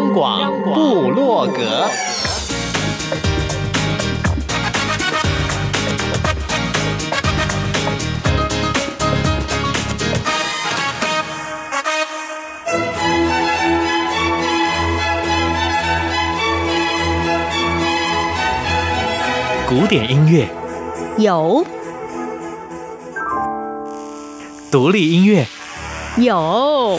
央广布洛格，古典音乐。有，独立音乐。有。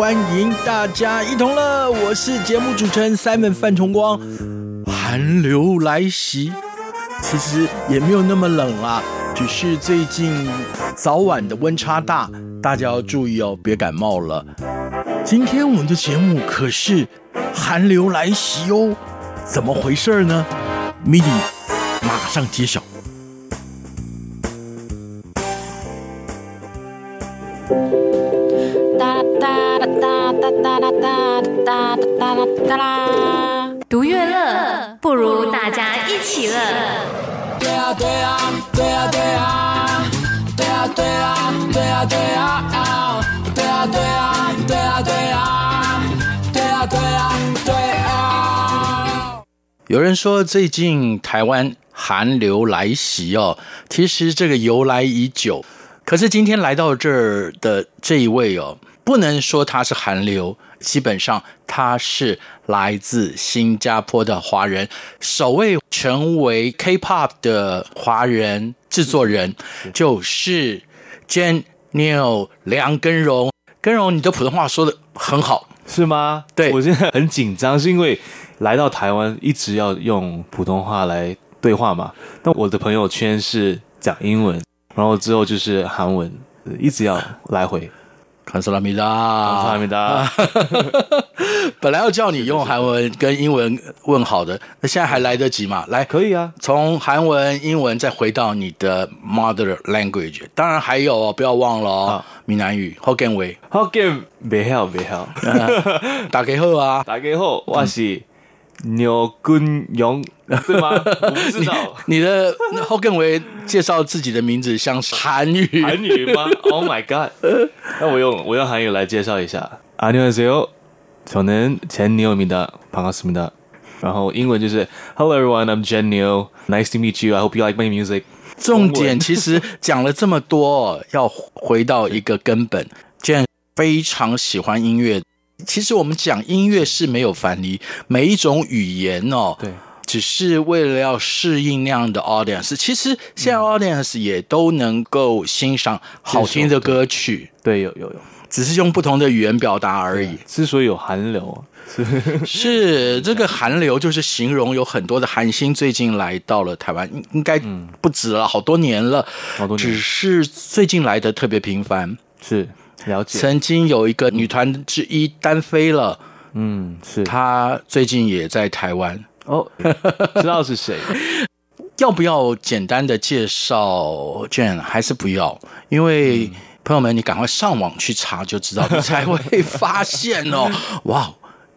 欢迎大家一同乐，我是节目主持人 Simon 范崇光。寒流来袭，其实也没有那么冷啊，只是最近早晚的温差大，大家要注意哦，别感冒了。今天我们的节目可是寒流来袭哦，怎么回事呢？MIDI 马上揭晓。独乐乐，不如大家一起乐。对啊对啊对啊对啊对啊对啊对啊对啊对啊对啊对啊对啊对啊对啊对啊。有人说最近台湾寒流来袭哦，其实这个由来已久，可是今天来到这儿的这一位哦，不能说他是寒流。基本上他是来自新加坡的华人，首位成为 K-pop 的华人制作人，就是 j e n n e l 梁根荣。根荣，你的普通话说的很好，是吗？对，我现在很紧张，是因为来到台湾一直要用普通话来对话嘛。那我的朋友圈是讲英文，然后之后就是韩文，一直要来回。康斯拉米达，康斯拉米达。本来要叫你用韩文跟英文问好的，那现在还来得及吗？来，可以啊。从韩文、英文再回到你的 mother language，当然还有哦，不要忘了哦，闽南语。Hokkien 话，Hokkien 别好别好。大家好啊，大家好，我是。牛根勇对吗？我不知道。你，你的后更为介绍自己的名字像是韩语，韩语吗？Oh my god！那我用我用韩语来介绍一下。안녕하세요저는 Jen Neo입니다。반갑습니다。然后英文就是 Hello everyone, I'm Jen Neo. Nice to meet you. I hope you like my music。重点其实讲了这么多，要回到一个根本。Jen 非常喜欢音乐。 其实我们讲音乐是没有藩篱，每一种语言哦，对，只是为了要适应那样的 audience。其实现在 audience 也都能够欣赏好听的歌曲，对，有有有，只是用不同的语言表达而已。之所以有韩流，是是这个韩流，就是形容有很多的韩星最近来到了台湾，应该不止了，好多年了，好多年，只是最近来的特别频繁，是。了解，曾经有一个女团之一单飞了，嗯，是她最近也在台湾哦，知道是谁？要不要简单的介绍 Jen？还是不要？因为、嗯、朋友们，你赶快上网去查就知道，你才会发现哦，哇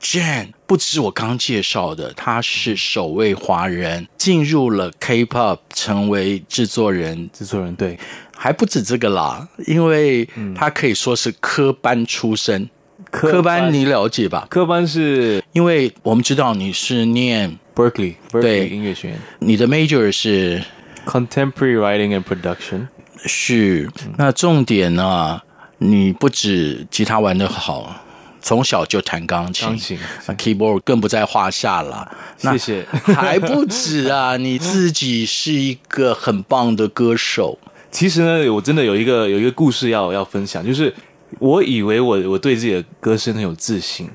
，Jen 不只是我刚介绍的，他是首位华人进入了 K-pop，成为制作人，制作人对。还不止这个啦，因为他可以说是科班出身。科班，科班你了解吧？科班是因为我们知道你是念 Berkeley，对，音乐学院。你的 major 是 Contemporary Writing and Production。是，那重点呢？你不止吉他玩得好，从小就弹钢琴，钢琴，keyboard 更不在话下了。谢谢。还不止啊，你自己是一个很棒的歌手。其实呢，我真的有一个有一个故事要要分享，就是我以为我我对自己的歌声很有自信，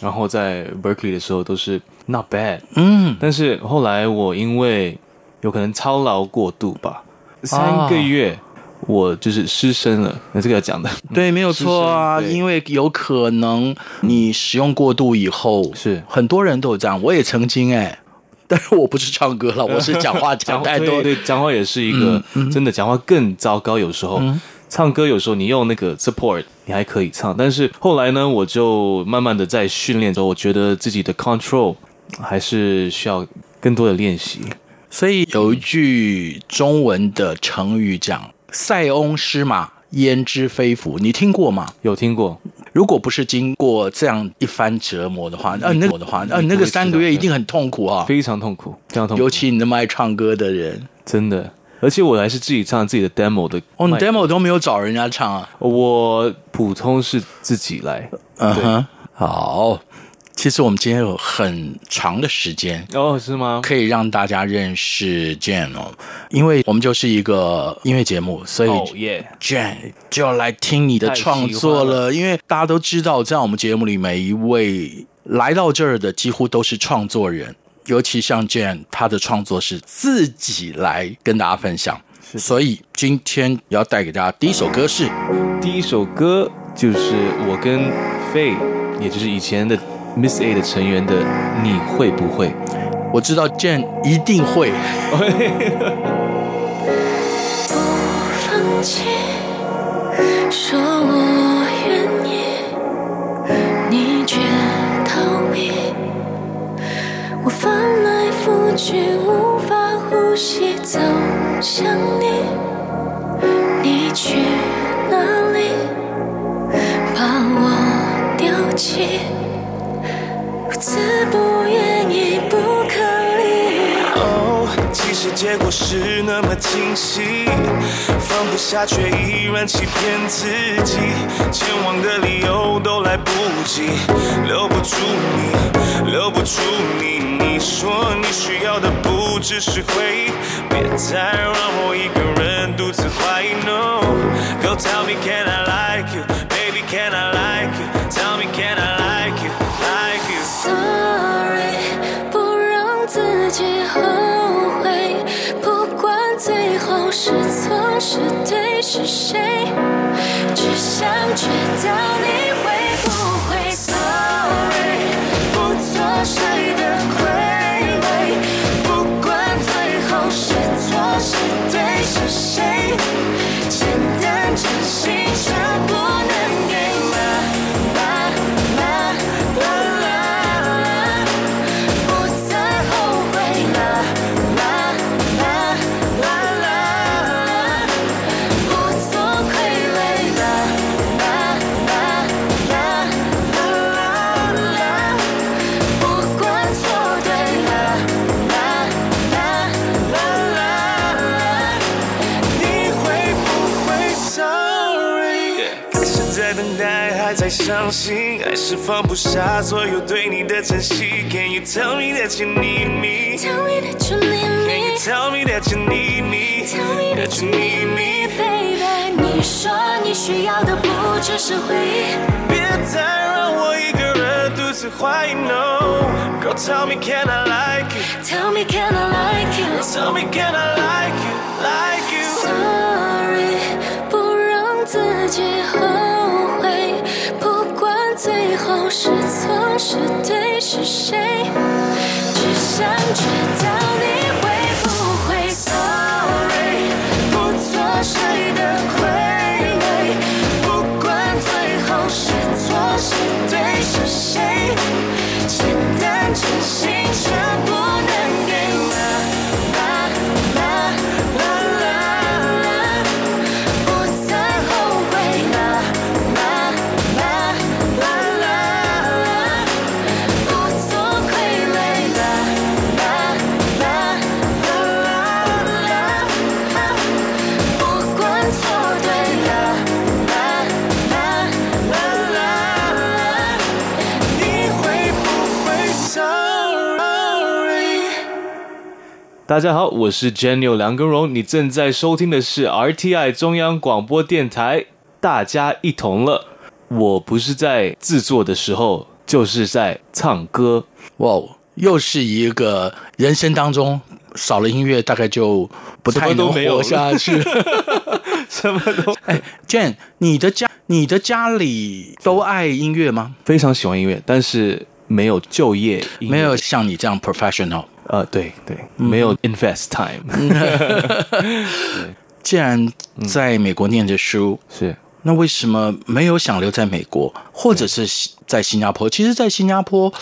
然后在 Berkeley 的时候都是 not bad，嗯，但是后来我因为有可能操劳过度吧，三个月我就是失声了。那这个要讲的，对，没有错啊，因为有可能你使用过度以后，是很多人都有这样，我也曾经哎，但是我不是唱歌了，我是讲话讲太多，对，讲话也是一个真的讲话更糟糕，有时候。唱歌有时候你用那个 support 你还可以唱，但是后来呢，我就慢慢的在训练中，我觉得自己的 control 还是需要更多的练习。所以有一句中文的成语讲“塞翁失马，焉知非福”，你听过吗？有听过。如果不是经过这样一番折磨的话，那那个的话，那那个三个月一定很痛苦啊，非常痛苦，非常痛苦。尤其你那么爱唱歌的人，真的。而且我还是自己唱自己的 demo 的哦，你 demo 都没有找人家唱啊？我普通是自己来。嗯哼，好。其实我们今天有很长的时间哦，是吗？可以让大家认识 Jen 哦，因为我们就是一个音乐节目，所以 Jen 就要来听你的创作了。了因为大家都知道，在我们节目里，每一位来到这儿的几乎都是创作人。尤其像 Jen，他的创作是自己来跟大家分享，所以今天要带给大家第一首歌是，第一首歌就是我跟 Faye，也就是以前的 Miss A 的成员的，你会不会？我知道 Jen 一定会。不放弃，说我愿意，你却逃避我翻来覆去无法呼吸，走向你，你去哪里？把我丢弃，如此不愿意，不可理喻。哦，其实结果是那么清晰，放不下却依然欺骗自己，前往的理由都来不及，留不住你，留不住你。你说你需要的不只是回忆，别再让我一个人独自怀疑。No, go tell me can I like you, baby can I like you, tell me can I 是错是对是谁，只想知道你会不。相信爱是放不下所有对你的珍惜。Can you tell me that you need me? Tell me that you need me. Can you tell me that you need me? Tell me that you need me, baby. 你说你需要的不只是回忆，别再让我一个人独自怀疑。No, girl, tell me can I like you? Tell me can I like you? Tell me can I like you? Like you? 是对是谁？只想知道大家好，我是 Jenny 梁根荣，你正在收听的是 RTI 中央广播电台。大家一同了，我不是在制作的时候，就是在唱歌。哇，又是一个人生当中少了音乐，大概就不太能活下去。什么都 哎，Jen，你的家，你的家里都爱音乐吗？非常喜欢音乐，但是没有就业没有像你这样 professional。呃，对对，没有 invest time。既然在美国念着书，是。那为什么没有想留在美国，或者是在新加坡？其实，在新加坡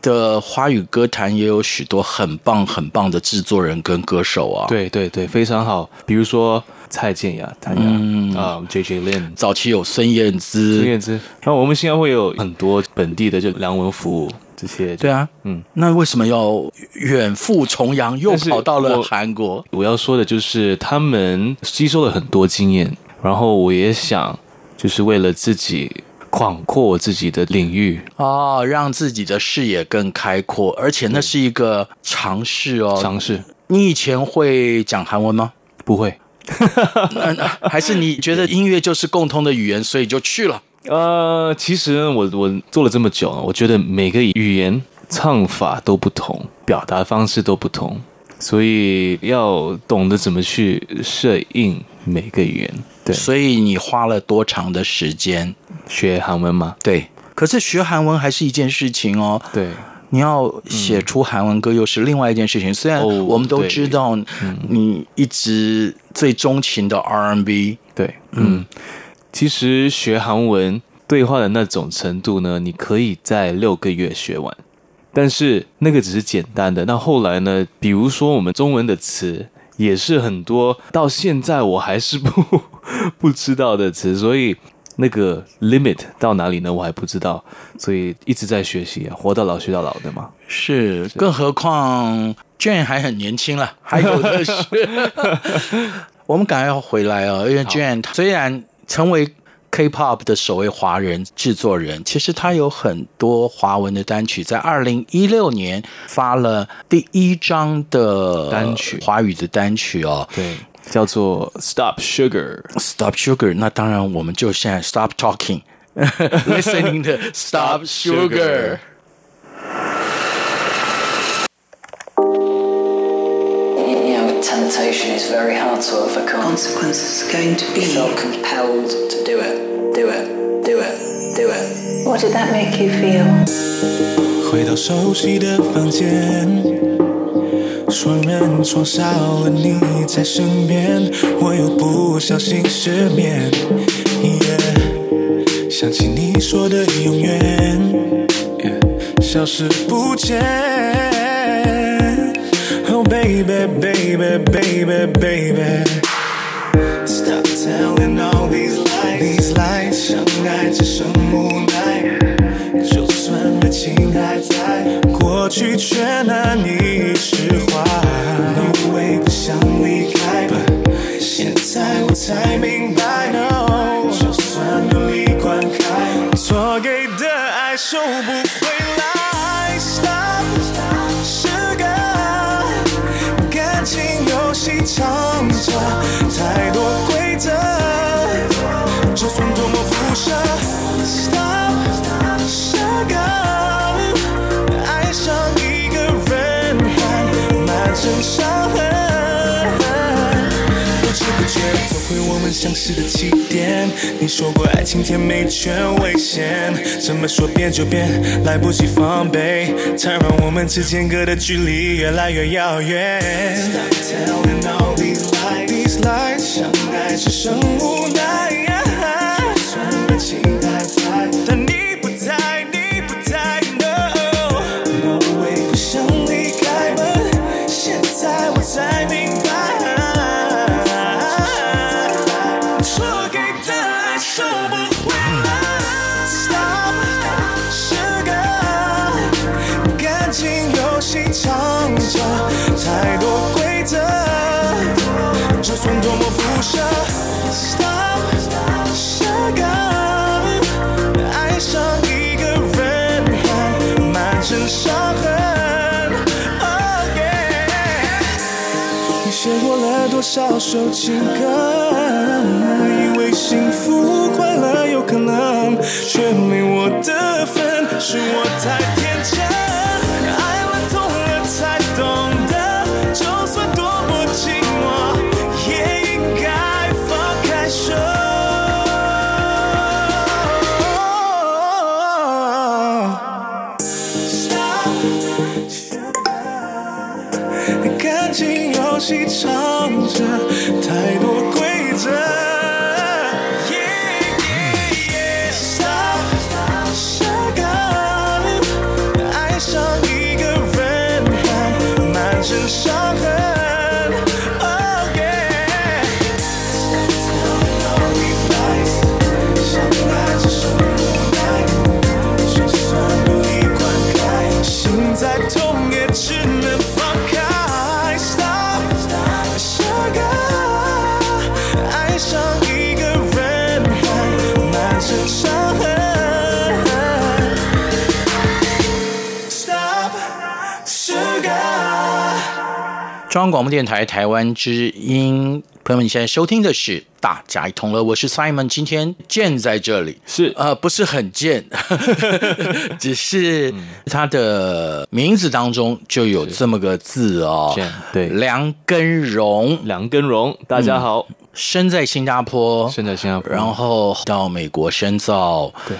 的华语歌坛也有许多很棒、很棒的制作人跟歌手啊。对对对，非常好。比如说蔡健雅、谭雅嗯啊、uh, J J Lin，早期有孙燕姿、孙燕姿。然后我们新加坡有很多本地的，就梁文福这些。对啊，嗯，那为什么要远赴重洋，又跑到了韩国？我，我要说的就是，他们吸收了很多经验，然后我也想。就是为了自己广阔自己的领域哦，让自己的视野更开阔，而且那是一个尝试哦。尝试。你以前会讲韩文吗？不会。还是你觉得音乐就是共通的语言，所以就去了？呃，其实我我做了这么久，我觉得每个语言唱法都不同，表达方式都不同，所以要懂得怎么去适应每个语言。对，所以你花了多长的时间学韩文吗？对，可是学韩文还是一件事情哦。对，你要写出韩文歌又是另外一件事情。嗯、虽然我们都知道你一直最钟情的 R&B，对，嗯，嗯，其实学韩文对话的那种程度呢，你可以在六个月学完，但是那个只是简单的。那后来呢，比如说我们中文的词。也是很多，到现在我还是不 不知道的词，所以那个 limit 到哪里呢？我还不知道，所以一直在学习啊，活到老学到老的嘛。是，更何况 Jane 还很年轻了，还有的是。我们赶快要回来哦，因为 Jane 虽然成为。K-pop 的首位华人制作人，其实他有很多华文的单曲，在二零一六年发了第一张的单曲，华语的单曲哦，对，叫做 Stop Sugar。Stop Sugar，那当然我们就现在 Stop Talking，Listening to Stop Sugar。Temptation is very hard to overcome. Consequences are going to be. You felt compelled to do it. Do it, do it, do it. What did that make you feel? 双人床少了你在身边，我又不小心失眠。Yeah, 想起你说的永远，yeah, 消失不见。Oh baby, baby, baby, baby. Stop telling all these lies. These lies，相爱只剩无奈。就算热情还在，过过去却难以释怀。因为不想离开吧现在我才明白。就算努力灌溉，错给的爱收不回来。Stop，是个感情游戏，藏着太多规则。就算多么辐射还满身伤痕，不知不觉走回我们相识的起点。你说过爱情甜美却危险，怎么说变就变，来不及防备，才让我们之间隔的距离越来越遥远。Stop telling all these lies, these lies，相爱只剩无首情歌，以为幸福快乐有可能，却没我的份，是我太天真。爱了痛了才懂得，就算多么寂寞，也应该放开手。感情游戏。show. 中央广播电台台湾之音，朋友们，你现在收听的是《大家一同乐》，我是 Simon，今天健在这里，是。呃，不是很健，只是他的名字当中就有这么个字哦健，对。梁根荣，梁根荣，大家好，生在新加坡，生在新加坡，然后到美国深造，对，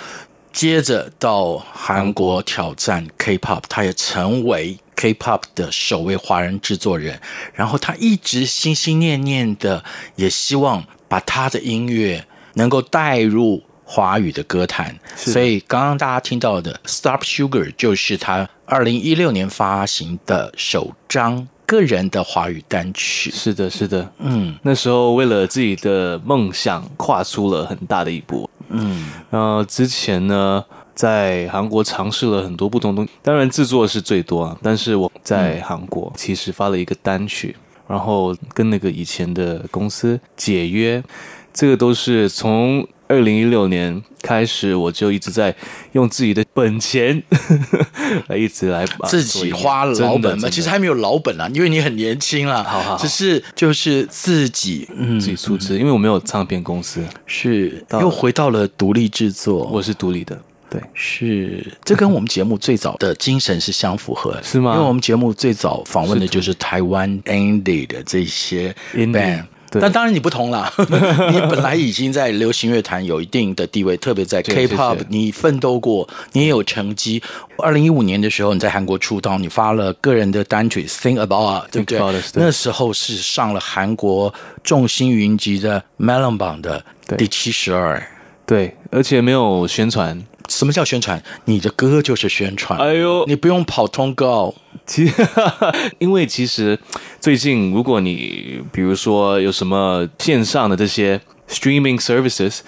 接着到韩国挑战 K-pop，他也成为 K-pop 的首位华人制作人。然后他一直心心念念的，也希望把他的音乐能够带入华语的歌坛。所以刚刚大家听到的《Stop Sugar》就是他二零一六年发行的首张个人的华语单曲。是的，是的，嗯那时候为了自己的梦想，跨出了很大的一步。嗯，然后之前呢，在韩国尝试了很多不同东西，当然制作是最多啊。但是我在韩国其实发了一个单曲，然后跟那个以前的公司解约，这个都是从二零一六年开始，我就一直在用自己的本钱来一直来把自己花老本嘛，其实还没有老本啊，因为你很年轻啦。好好好只是就是自己，嗯，自己出资，因为我没有唱片公司，是又回到了独立制作。我是独立的，对。是。这跟我们节目最早的精神是相符合的，是吗？因为我们节目最早访问的就是台湾 indie 的这些 band。对。但当然你不同啦，你本来已经在流行乐坛有一定的地位，特别在 K-pop，你奋斗过，你也有成绩。二零一五年的时候，你在韩国出道，你发了个人的单曲《Think About 对不对？那时候是上了韩国众星云集的 Melon 榜的第七十二。对，而且没有宣传。什么叫宣传？你的歌就是宣传。哎呦你不用跑通告。其实，因为其实最近，如果你比如说有什么线上的这些 streaming services，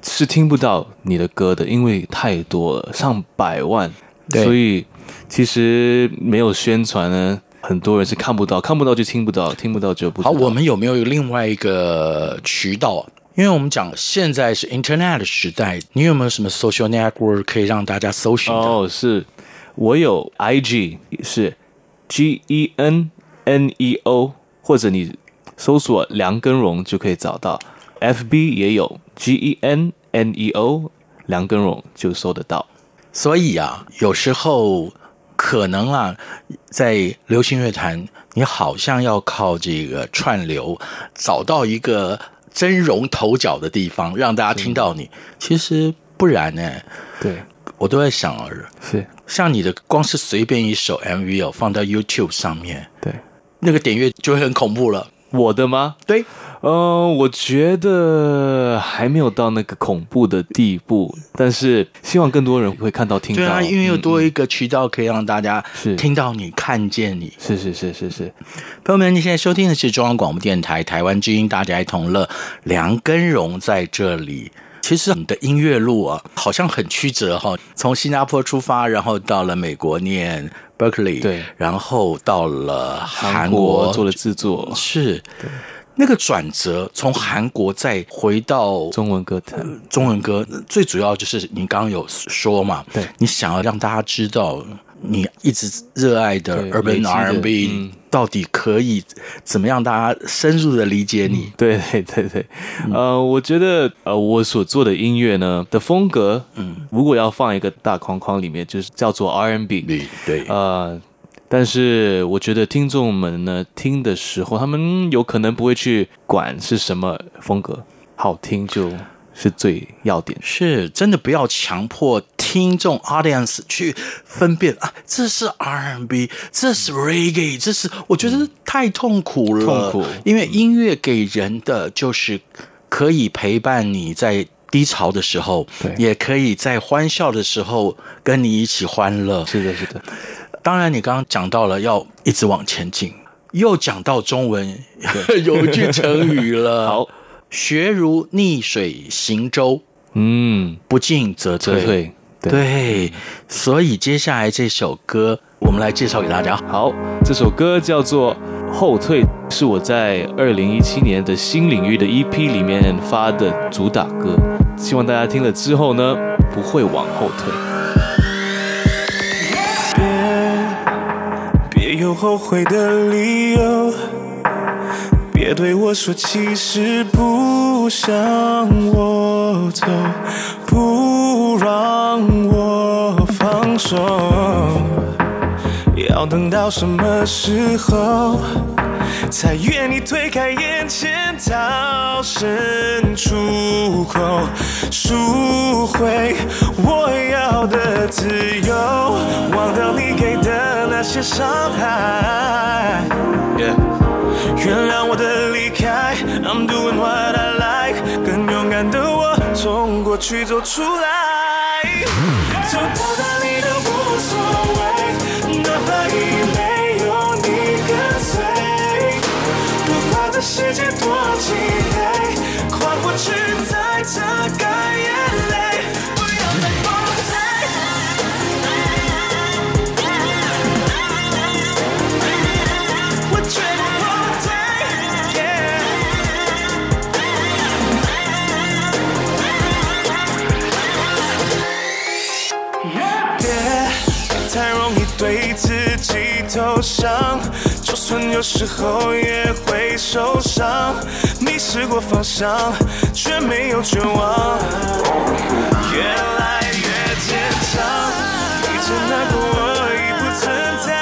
是听不到你的歌的，因为太多了，上百万，对所以其实没有宣传呢，很多人是看不到，看不到就听不到，听不到就不好，我们有没有另外一个渠道？因为我们讲现在是 Internet 的时代，你有没有什么 social network 可以让大家搜寻的？哦，是我有 IG 是 G E N N E O，或者你搜索梁根荣就可以找到，FB 也有 G E N N E O，梁根荣就搜得到。所以啊，有时候可能啊，在流行乐坛，你好像要靠这个串流，找到一个崭容头角的地方，让大家听到你。其实不然呢，对，我都在想啊，是，像你的光是随便一首 MV 哦，放到 YouTube 上面，对，那个点阅就会很恐怖了。我的吗？对，嗯、我觉得还没有到那个恐怖的地步，但是希望更多人会看到、听到。对啊，因为有嗯多一个渠道可以让大家听到你、看见你。是是是是是，朋友们，你现在收听的是中央广播电台台湾之音，大家一同乐。梁根荣在这里。其实你的音乐路啊，好像很曲折哈。从新加坡出发，然后到了美国念 Berkeley，对，然后到了韩国做了制作，是。那个转折，从韩国再回到中文歌坛，中文歌最主要就是你刚刚有说嘛，对，你想要让大家知道你一直热爱的 Urban 累积的 R&B、嗯。到底可以怎么样大家深入的理解你？对对对。对，呃，我觉得呃，我所做的音乐呢的风格，嗯，如果要放一个大框框里面，就是叫做 R&B，对对，呃，但是我觉得听众们呢听的时候，他们有可能不会去管是什么风格，好听就是最要点。是真的不要强迫听众 audience 去分辨啊，这是 R&B，这是 Reggae，这是我觉得太痛苦了。痛苦，因为音乐给人的就是可以陪伴你在低潮的时候，对，也可以在欢笑的时候跟你一起欢乐。是的，是的。当然，你刚刚讲到了要一直往前进，又讲到中文 有一句成语了。好，学如逆水行舟，嗯，不进则退。对，所以接下来这首歌，我们来介绍给大家。好，这首歌叫做《后退》，是我在二零一七年的新领域的 EP 里面发的主打歌，希望大家听了之后呢，不会往后退。别，别有后悔的理由，别对我说其实不想我走，不让我放手，要等到什么时候才愿意推开眼前逃生出口，赎回我要的自由，忘掉你给的。那些伤害，yeah. 原谅我的离开，I'm doing what I like，更勇敢的我从过去走出来，走到哪里都无所谓，去在擦干眼泪。不要再负罪。我绝不后退，就算有时候也会受伤。迷失过方向，却没有绝望，越来越坚强。一直难过，我已不存在。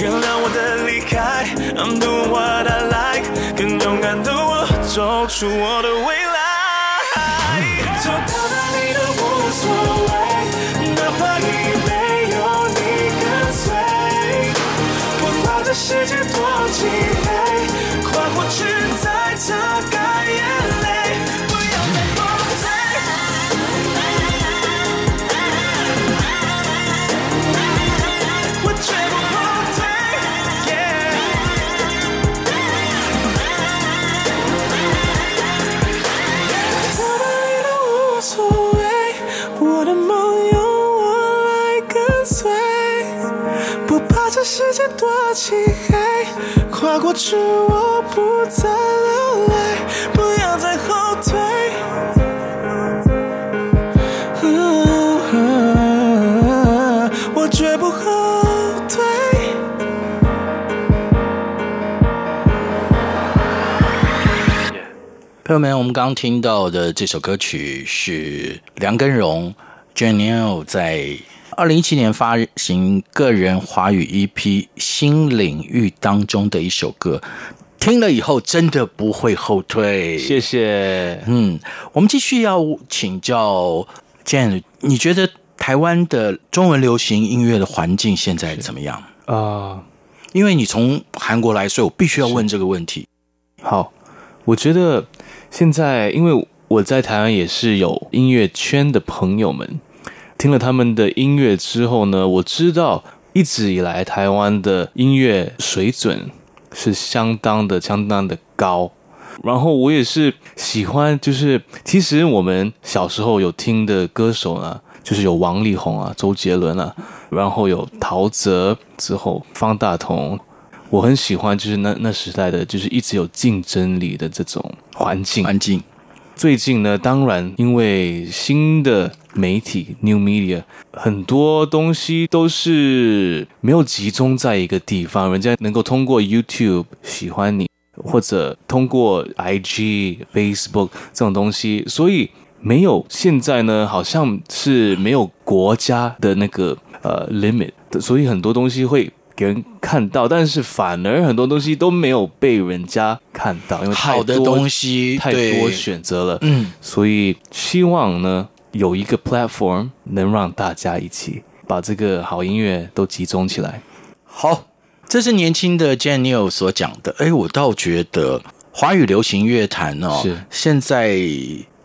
原谅我的离开，I'm doing what I like，更勇敢的我走出我的未来。去，我不再流泪，不要再后退。我绝不后退。朋友们，我们刚刚听到的这首歌曲是梁根荣 Janelle 在。二零一七年发行个人华语 EP《新领域》当中的一首歌，听了以后真的不会后退。谢谢。嗯，我们继续要请教 Jan，你觉得台湾的中文流行音乐的环境现在怎么样啊？呃，因为你从韩国来，所以我必须要问这个问题。好，我觉得现在因为我在台湾也是有音乐圈的朋友们。听了他们的音乐之后呢，我知道一直以来台湾的音乐水准是相当的、相当的高。然后我也是喜欢，就是其实我们小时候有听的歌手呢，就是有王力宏啊、周杰伦啊，然后有陶喆，之后方大同。我很喜欢，就是那那时代的，就是一直有竞争力的这种环境。环境。最近呢，当然因为新的媒体 New Media，很多东西都是没有集中在一个地方，人家能够通过 YouTube 喜欢你，或者通过 IG、Facebook 这种东西，所以没有现在呢，好像是没有国家的那个呃 limit，所以很多东西会给人看到，但是反而很多东西都没有被人家看到，因为好的东西太多选择了。嗯，所以希望呢有一个 platform 能让大家一起把这个好音乐都集中起来。好，这是年轻的 Jan Neil 所讲的。哎，我倒觉得华语流行乐坛哦，是现在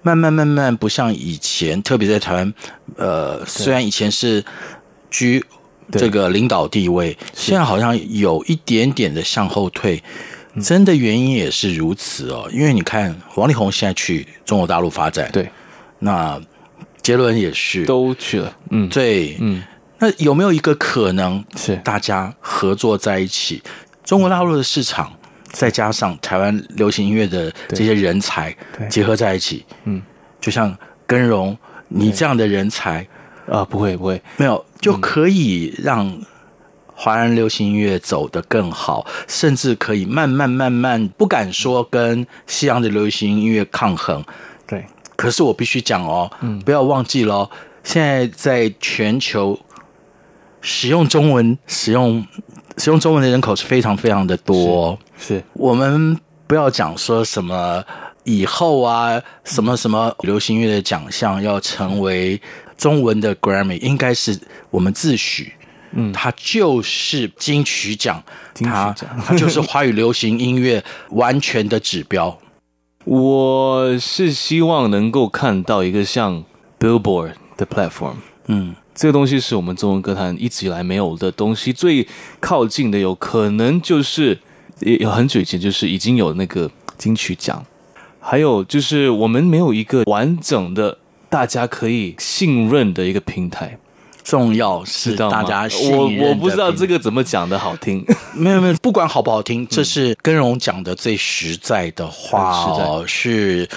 慢慢慢慢不像以前，特别在台湾，呃，虽然以前是居这个领导地位，现在好像有一点点的向后退。真的原因也是如此哦，因为你看王力宏现在去中国大陆发展，对，那杰伦也是都去了，嗯，对，嗯。那有没有一个可能是。大家合作在一起？中国大陆的市场，再加上台湾流行音乐的这些人才结合在一起，嗯，就像根荣你这样的人才啊，不会不会，没有就可以让华人流行音乐走得更好，甚至可以慢慢慢慢，不敢说跟西洋的流行音乐抗衡，对。可是我必须讲哦，嗯，不要忘记了，现在在全球。使用中文、使用使用中文的人口是非常非常的多。是，是我们不要讲说什么以后啊，什么什么流行乐的奖项要成为中文的 Grammy，应该是我们自诩，嗯，它就是金曲奖，金曲奖，它它就是华语流行音乐完全的指标。我是希望能够看到一个像 Billboard 的 platform，嗯。这个东西是我们中文歌坛一直以来没有的东西，最靠近的有可能就是也有很久以前就是已经有那个金曲奖，还有就是我们没有一个完整的大家可以信任的一个平台。重要是大家信任我我不知道这个怎么讲的好听，没有没有，不管好不好听，这是根荣讲的最实在的话哦，是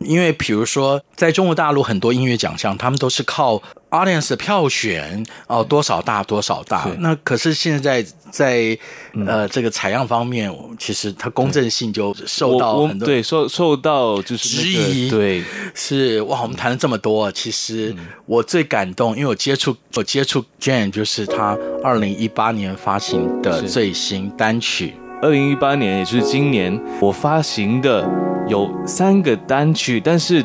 因为比如说在中国大陆很多音乐奖项，他们都是靠。Audience 的票选哦，多少大多少大。那可是现在在呃这个采样方面，其实它公正性就受到很多对受受到就是质疑。对，是哇，我们谈了这么多，其实我最感动，因为我接触我接触 Jane 就是他二零一八年发行的最新单曲。二零一八年也就是今年我发行的有三个单曲，但是。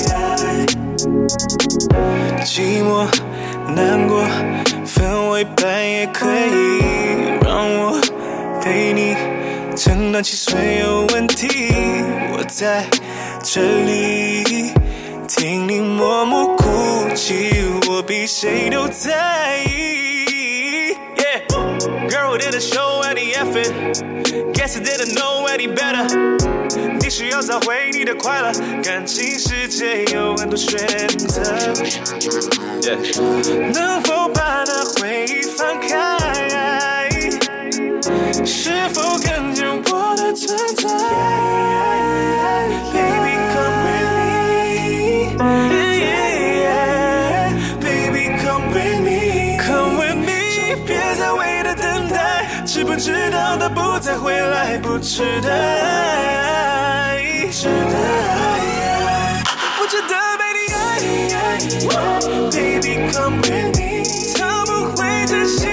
寂寞、难过，分为半夜可以让我陪你承担起所有问题。我在这里听你默默哭泣，我比谁都在意。Girl, didn't show any effort, guess I didn't know any better. 你需要找回你的快乐，感情世界有很多选择。能否把那回忆放开？是否看见我的存在？Baby come with me, baby come with me, come with me，别再为他等待，知不知道他不再回来，不值得。Baby come with me，他不会真心，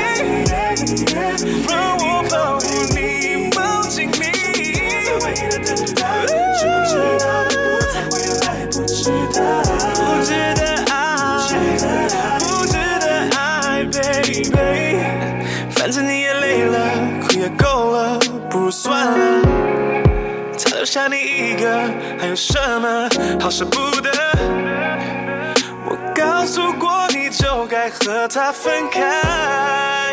让我保护你，抱紧你。值不值得？不再回来，不值得，不值得爱，不值得爱，baby。反正你也累了，哭也够了，不如算了。留下你一个，还有什么好舍不得？该和他分开，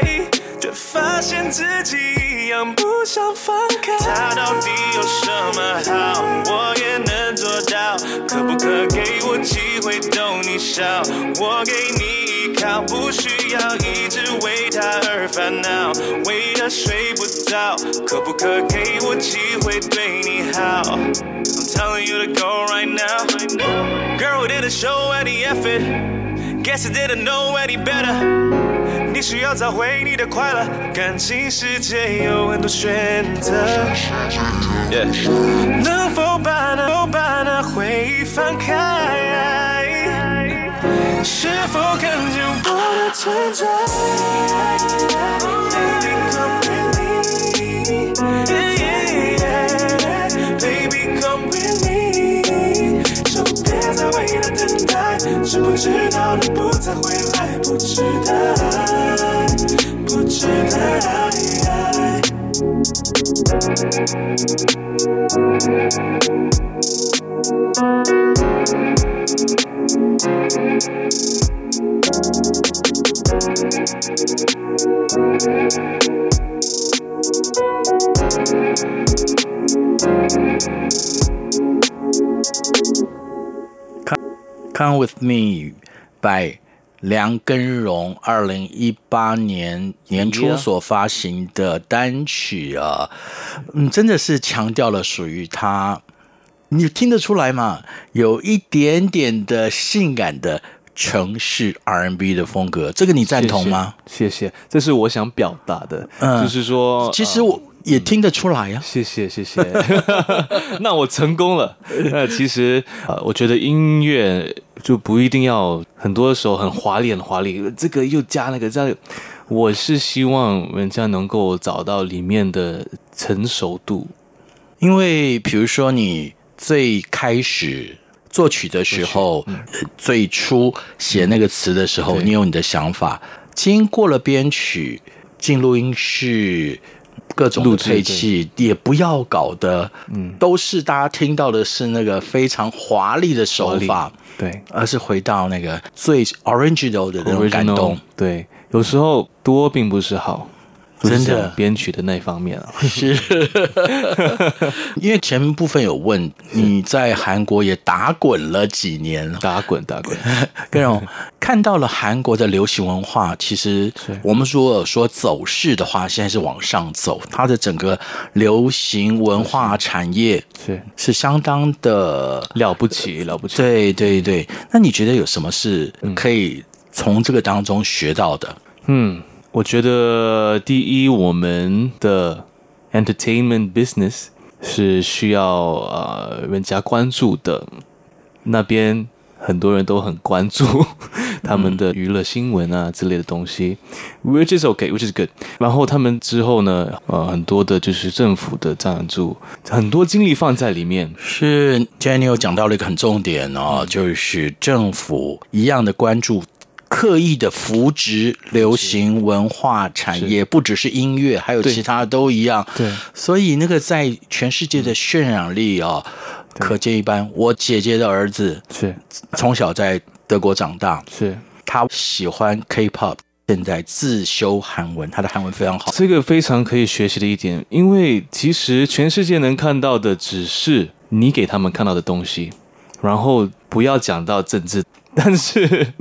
却发现自己一样不想放开。他到底有什么好，我也能做到。可不可给我机会逗你笑？我给你依靠，不需要一直为他而烦恼。为他睡不着，可不可给我机会对你好？I'm telling you to go right now. Girl, we didn't show any effort. Guess I didn't know any better. 你需要找回你的快乐，感情世界有很多选择。Yeah. 能否把那否把那回忆放开？是否看见我的存在？Baby come with me, baby come with me，就别再为 知不知道你不再回来？不值得爱，不值得爱。Come with me by 梁根荣，二零一八年年初所发行的单曲啊，嗯，真的是强调了属于他，你听得出来吗？有一点点的性感的城市 R&B 的风格，这个你赞同吗？谢谢，谢谢，这是我想表达的，嗯，就是说，其实我。也听得出来呀、啊嗯，谢谢谢谢，那我成功了。那其实呃，我觉得音乐就不一定要很多的时候很华丽很华丽，这个又加那个这样。我是希望人家能够找到里面的成熟度，因为比如说你最开始作曲的时候，嗯、最初写那个词的时候，嗯、你有你的想法，经过了编曲进录音室。各种的配器也不要搞的，嗯，都是大家听到的是那个非常华丽的手法，对，而是回到那个最 original 的那种感动，对，有时候多并不是好。真的。编曲的那方面啊，是，因为前部分有问你在韩国也打滚了几年，打滚打滚，根荣看到了韩国的流行文化，其实我们如果说走势的话，现在是往上走，它的整个流行文化产业是。是相当的了不起了不起，对对对。那你觉得有什么是可以从这个当中学到的？嗯。我觉得第一，我们的 entertainment business 是需要呃人家关注的，那边很多人都很关注 他们的娱乐新闻啊之类的东西，which is okay，which is good。然后他们之后呢，呃，很多的就是政府的赞助，很多精力放在里面。是 Jenny 有讲到了一个很重点哦，就是政府一样的关注。刻意的扶植流行文化产业，不只是音乐，还有其他的都一样。对，所以那个在全世界的渲染力啊、哦，可见一斑。我姐姐的儿子是从小在德国长大，是他喜欢 K-pop，现在自修韩文，他的韩文非常好。这个非常可以学习的一点，因为其实全世界能看到的只是你给他们看到的东西，然后不要讲到政治。但是，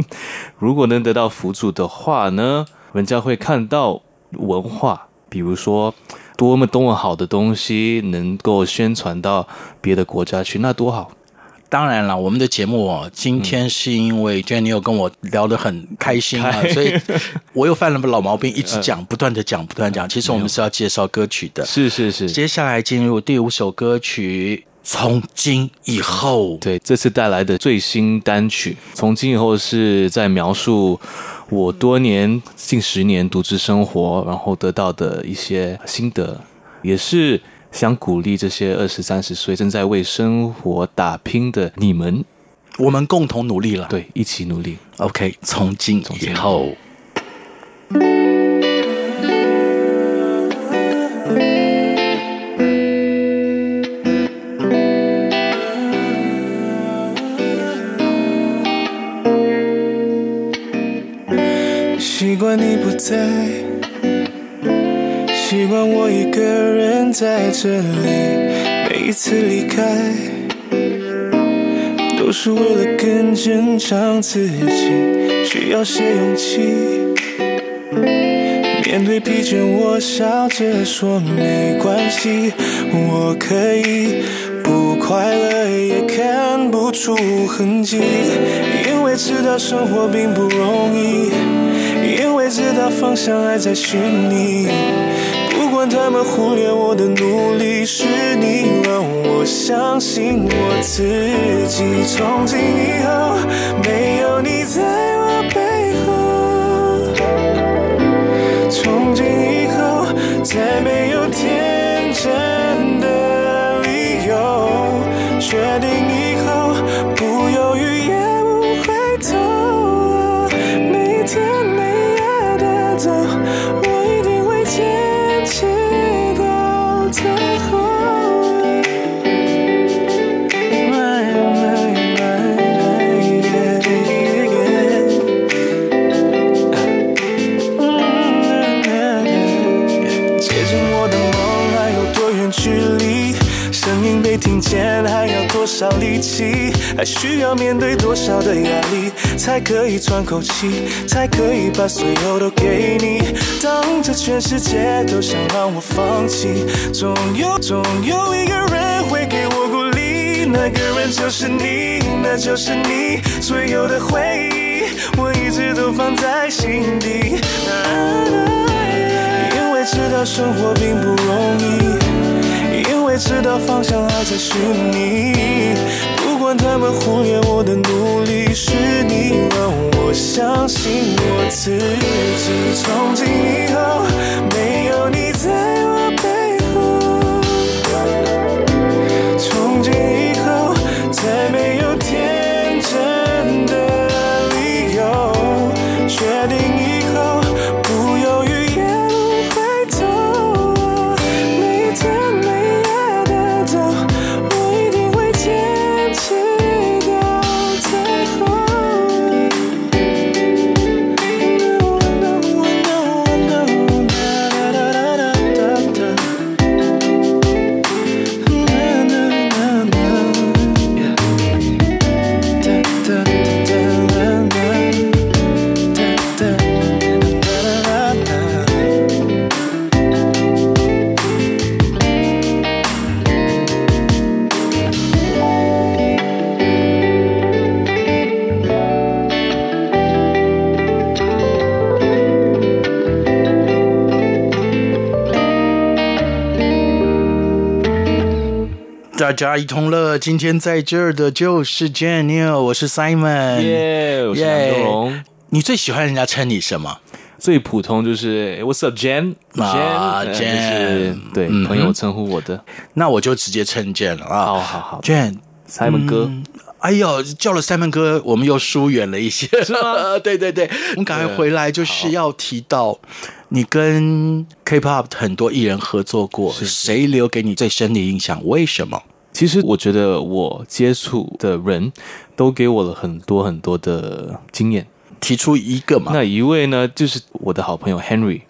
如果能得到辅助的话呢，人家会看到文化，比如说多么多么好的东西能够宣传到别的国家去，那多好！当然了，我们的节目哦，今天是因为 Jenny 又跟我聊得很开心啊，所以我又犯了老毛病，一直 讲，不断的讲，不断讲。其实我们是要介绍歌曲的，是是是。接下来进入第五首歌曲。从今以后，对，这次带来的最新单曲，从今以后是在描述我多年近十年独自生活，然后得到的一些心得，也是想鼓励这些二十三十岁正在为生活打拼的你们，我们共同努力了，对，一起努力。OK，从今以后。你不在，习惯我一个人在这里。每一次离开，都是为了更珍藏自己，需要些勇气。面对疲倦，我笑着说没关系，我可以不快乐也看不出痕迹，因为知道生活并不容易，因为知道方向还在寻觅。不管他们忽略我的努力，是你让我相信我自己。从今以后，没有你在我背后。从今以后，再没有天真的理由。决定多少力气？还需要面对多少的压力，才可以喘口气，才可以把所有都给你？当这全世界都想让我放弃，总有总有一个人会给我鼓励，那个人就是你，那就是你，所有的回忆我一直都放在心底。因为知道生活并不容易，因为知道方向还在寻觅。不管他们忽略我的努力，是你让我相信我自己。家一同乐，今天在这儿的就是 Janelle，我是 Simon，耶，我是梁东荣。你最喜欢人家称你什么？最普通就是 What's up, Jen，Jen 就是对嗯朋友称呼我的。那我就直接称 Jan 了啊。好好好 Jan，，Simon 哥，哎呦，叫了 Simon 哥，我们又疏远了一些，是吗？对对对，我们赶快回来，就是要提到你跟 K-pop 很多艺人合作过，谁留给你最深的印象？为什么？其实我觉得我接触的人都给我了很多很多的经验。提出一个嘛？那一位呢，就是我的好朋友 Henry，、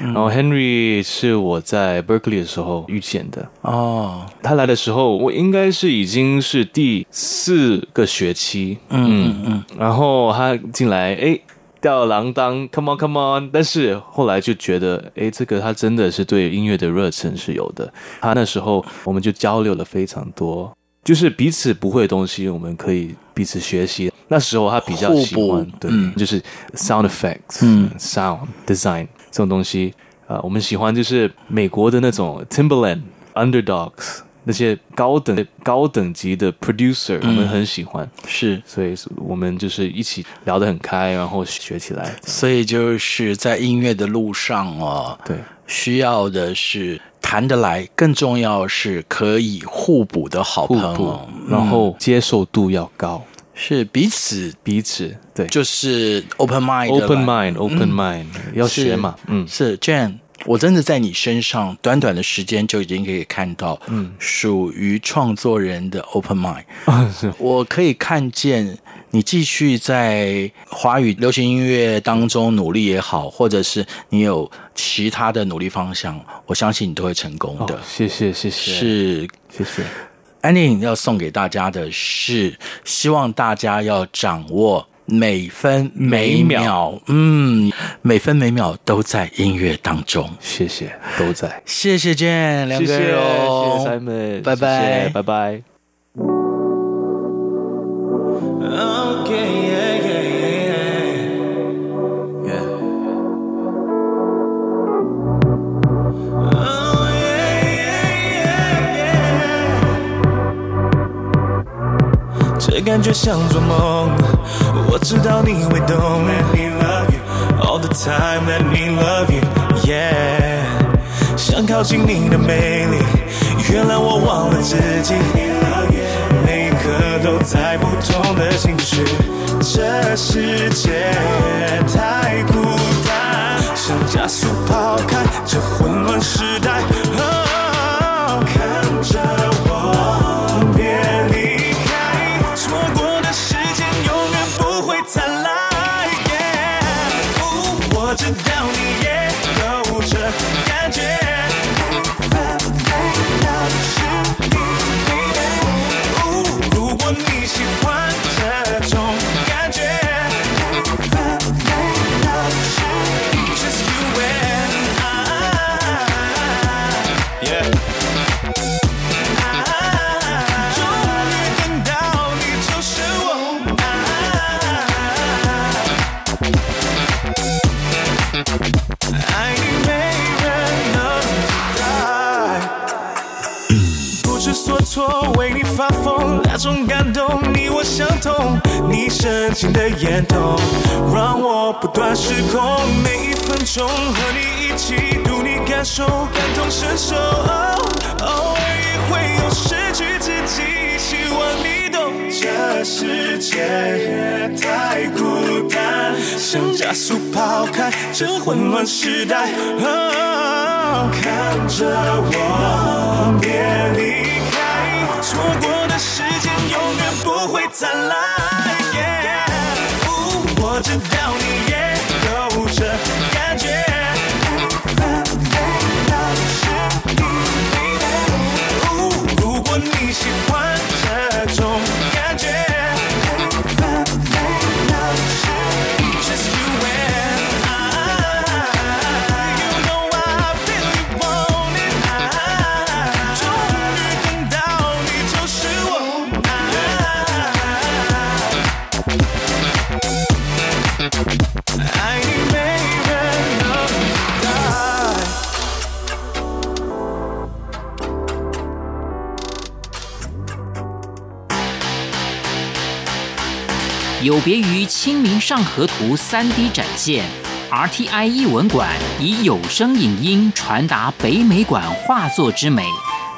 然后 Henry 是我在 Berkeley 的时候遇见的。哦，他来的时候，我应该是已经是第四个学期，嗯嗯嗯，然后他进来，哎，吊儿郎当，come on，come on，但是后来就觉得，哎，这个他真的是对音乐的热忱是有的。他那时候我们就交流了非常多，就是彼此不会的东西，我们可以彼此学习。那时候他比较喜欢对，嗯就是 sound effects，嗯，sound design 这种东西，啊、我们喜欢就是美国的那种 Timberland Underdogs 那些高等高等级的 producer，、我们很喜欢。是，所以我们就是一起聊得很开，然后学起来。所以就是在音乐的路上哦，对，需要的是谈得来，更重要是可以互补的好朋友，，然后接受度要高，是彼此彼此对，就是 open mind 的 open mind，open mind，、要学嘛，嗯，是 Jan，我真的在你身上短短的时间就已经可以看到，嗯，属于创作人的 open mind。是我可以看见你继续在华语流行音乐当中努力也好，或者是你有其他的努力方向，我相信你都会成功的。哦谢谢谢谢，是谢谢。安妮要送给大家的是，希望大家要掌握每分每秒，嗯，每分每秒都在音乐当中。谢谢，都在。谢谢个人哦，谢谢 Simon，拜拜谢谢拜拜。这感觉像做梦，我知道你会懂。Let me love you all the time, let me love you, yeah. 想靠近你的美丽，原来我忘了自己。每一刻都在不同的情绪，这世界太孤单，想加速跑开这混乱时代。深情的眼瞳，让我不断失控。每一分钟和你一起读你感受，感同身受。偶尔也会有失去自己，希望你懂。这世界也太孤单，想加速抛开这混乱时代。哦，看着我，别离开，错过的时间永远不会再来。别于《清明上河图》3D 展现，RTI 艺文馆以有声影音传达北美馆画作之美，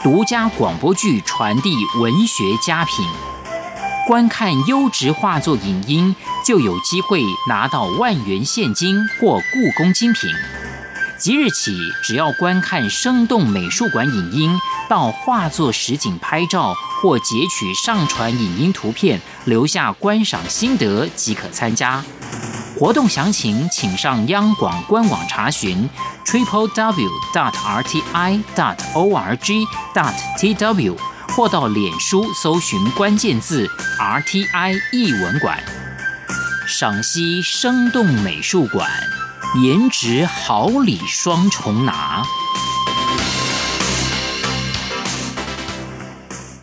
独家广播剧传递文学佳品。观看优质画作影音，就有机会拿到万元现金或故宫精品。即日起，只要观看生动美术馆影音，到画作实景拍照或截取上传影音图片，留下观赏心得即可参加。活动详情请上央广官网查询：triple w dot r t i dot o r g dot t w，或到脸书搜寻关键字 RTI 艺文馆，赏析生动美术馆。颜值好礼双重拿。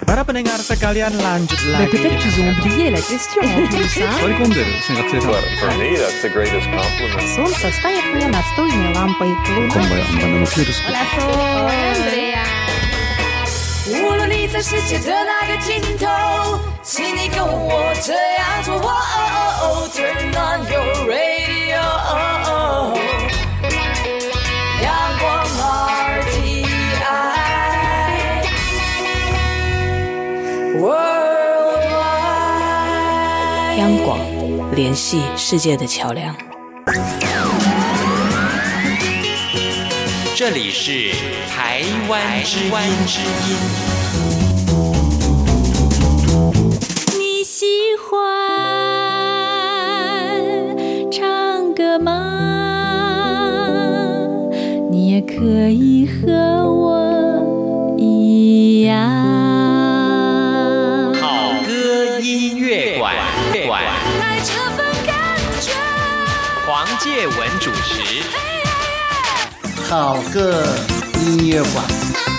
Para pendengar sekalian lanjut lagi. Peut-être qu'ils ont oublié la question en plus, hein Секунды, сингапцы. For me, that's the greatest compliment. Солнце станет мне настольной лампой. Луна. 无论你在世界的哪个尽头，请你跟我这样做。哦哦哦，Turn on your radio， 央广联系世界的桥梁。这里是台湾之音。你喜欢唱歌吗？你也可以和我一样。叶文主持。好个音乐馆。